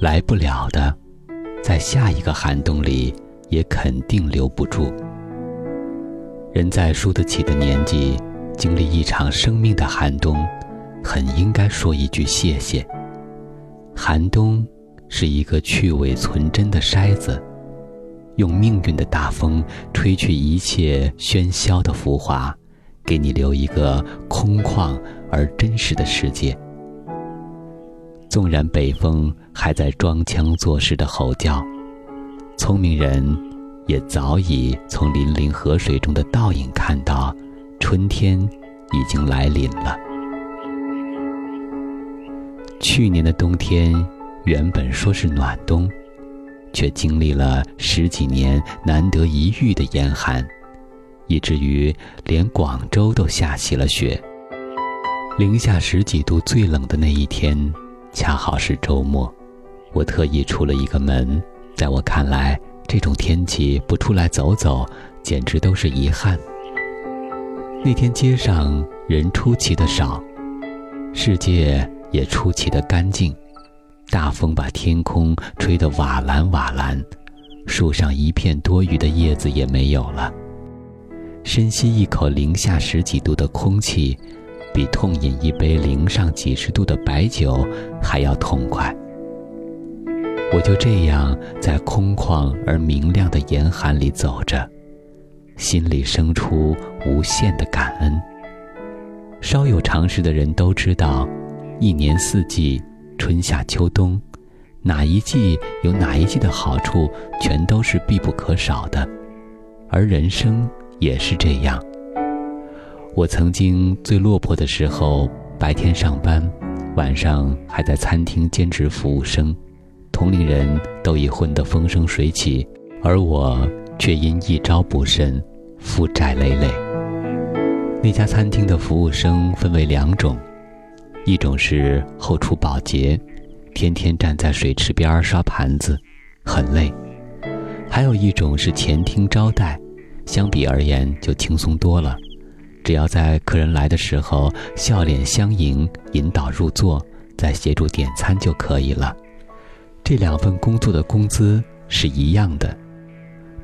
来不了的，在下一个寒冬里也肯定留不住。人在输得起的年纪，经历一场生命的寒冬，很应该说一句谢谢。寒冬是一个去伪存真的筛子，用命运的大风吹去一切喧嚣的浮华，给你留一个空旷而真实的世界。纵然北风还在装腔作势的吼叫，聪明人也早已从粼粼河水中的倒影看到，春天已经来临了。去年的冬天原本说是暖冬，却经历了十几年难得一遇的严寒，以至于连广州都下起了雪。零下十几度最冷的那一天。恰好是周末，我特意出了一个门。在我看来，这种天气不出来走走，简直都是遗憾。那天街上人出奇的少，世界也出奇的干净。大风把天空吹得瓦蓝瓦蓝，树上一片多余的叶子也没有了。深吸一口零下十几度的空气。比痛饮一杯零上几十度的白酒还要痛快。我就这样在空旷而明亮的严寒里走着，心里生出无限的感恩。稍有常识的人都知道，一年四季，春夏秋冬，哪一季有哪一季的好处，全都是必不可少的，而人生也是这样。我曾经最落魄的时候，白天上班，晚上还在餐厅兼职服务生，同龄人都已混得风生水起，而我却因一招不慎，负债累累。那家餐厅的服务生分为两种，一种是后厨保洁，天天站在水池边刷盘子，很累；还有一种是前厅招待，相比而言就轻松多了。只要在客人来的时候笑脸相迎，引导入座，再协助点餐就可以了。这两份工作的工资是一样的，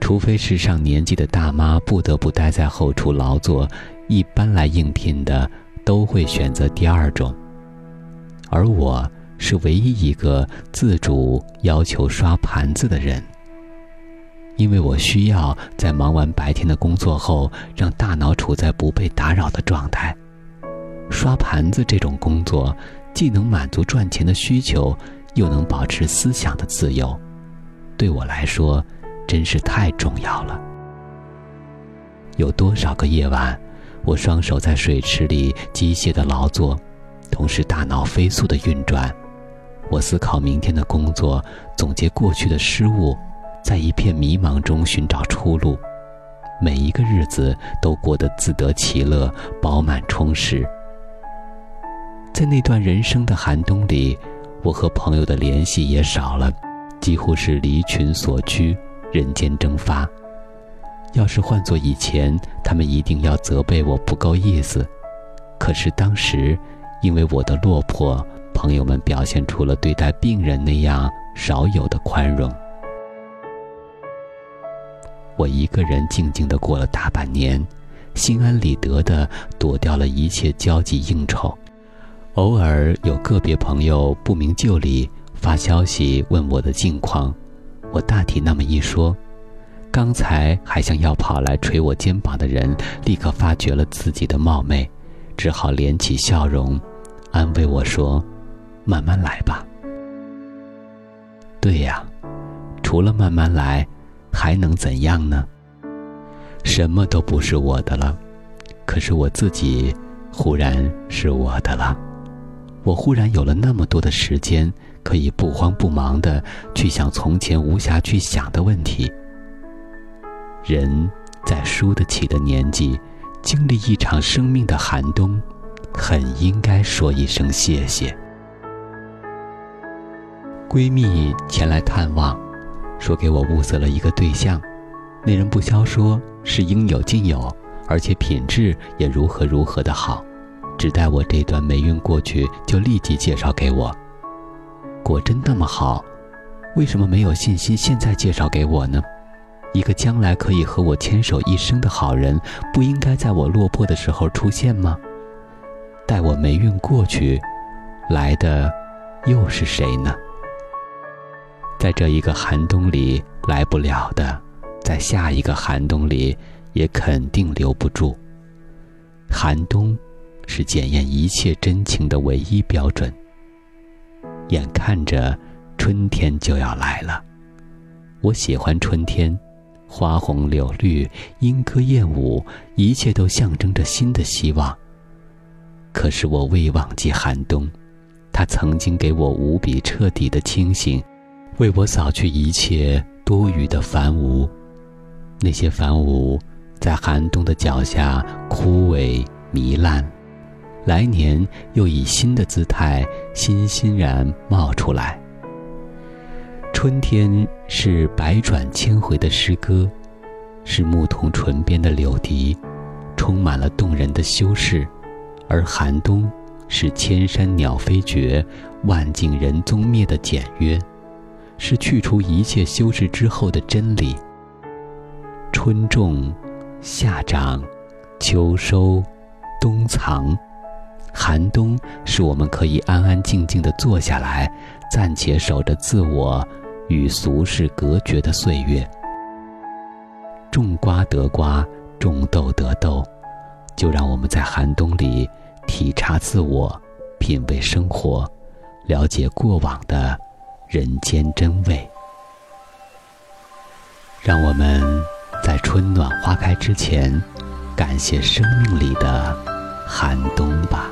除非是上年纪的大妈不得不待在后厨劳作，一般来应聘的都会选择第二种。而我是唯一一个自主要求刷盘子的人。因为我需要在忙完白天的工作后，让大脑处在不被打扰的状态。刷盘子这种工作，既能满足赚钱的需求，又能保持思想的自由，对我来说，真是太重要了。有多少个夜晚，我双手在水池里机械的劳作，同时大脑飞速的运转，我思考明天的工作，总结过去的失误。在一片迷茫中寻找出路，每一个日子都过得自得其乐、饱满充实。在那段人生的寒冬里，我和朋友的联系也少了，几乎是离群所居，人间蒸发。要是换做以前，他们一定要责备我不够意思。可是当时，因为我的落魄，朋友们表现出了对待病人那样少有的宽容。我一个人静静的过了大半年，心安理得的躲掉了一切交际应酬。偶尔有个别朋友不明就里发消息问我的近况，我大体那么一说，刚才还想要跑来捶我肩膀的人，立刻发觉了自己的冒昧，只好敛起笑容，安慰我说：“慢慢来吧。”对呀，除了慢慢来。还能怎样呢？什么都不是我的了，可是我自己忽然是我的了。我忽然有了那么多的时间，可以不慌不忙的去想从前无暇去想的问题。人在输得起的年纪，经历一场生命的寒冬，很应该说一声谢谢。闺蜜前来探望，说给我物色了一个对象，那人不消说是应有尽有，而且品质也如何如何的好，只待我这段霉运过去，就立即介绍给我。果真那么好，为什么没有信心现在介绍给我呢？一个将来可以和我牵手一生的好人，不应该在我落魄的时候出现吗？待我霉运过去，来的又是谁呢？在这一个寒冬里来不了的，在下一个寒冬里也肯定留不住。寒冬，是检验一切真情的唯一标准。眼看着春天就要来了，我喜欢春天，花红柳绿，莺歌燕舞，一切都象征着新的希望。可是我未忘记寒冬，它曾经给我无比彻底的清醒。为我扫去一切多余的繁芜，那些繁芜在寒冬的脚下枯萎糜烂，来年又以新的姿态欣欣然冒出来。春天是百转千回的诗歌，是牧童唇边的柳笛，充满了动人的修饰；而寒冬是千山鸟飞绝，万径人踪灭的简约。是去除一切修饰之后的真理。春种，夏长，秋收，冬藏，寒冬是我们可以安安静静的坐下来，暂且守着自我与俗世隔绝的岁月。种瓜得瓜，种豆得豆，就让我们在寒冬里体察自我，品味生活，了解过往的。人间真味，让我们在春暖花开之前，感谢生命里的寒冬吧。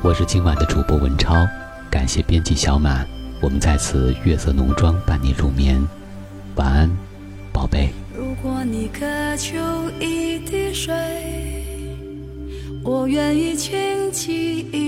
我是今晚的主播文超，感谢编辑小满，我们在此月色浓妆伴你入眠，晚安，宝贝。如果你渴求一滴水，我愿意倾起一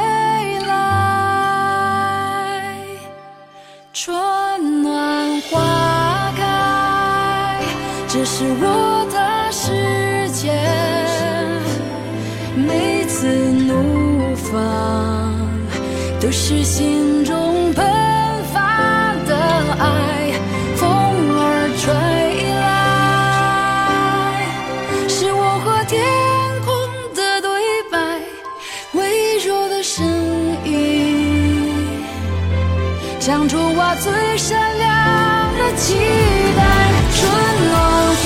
春暖花开，这是我的世界。每次怒放，都是心中喷发的爱。唱出我最闪亮的期待春暖花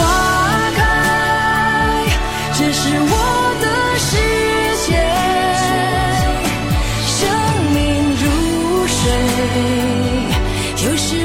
开这是我的世界生命如水有时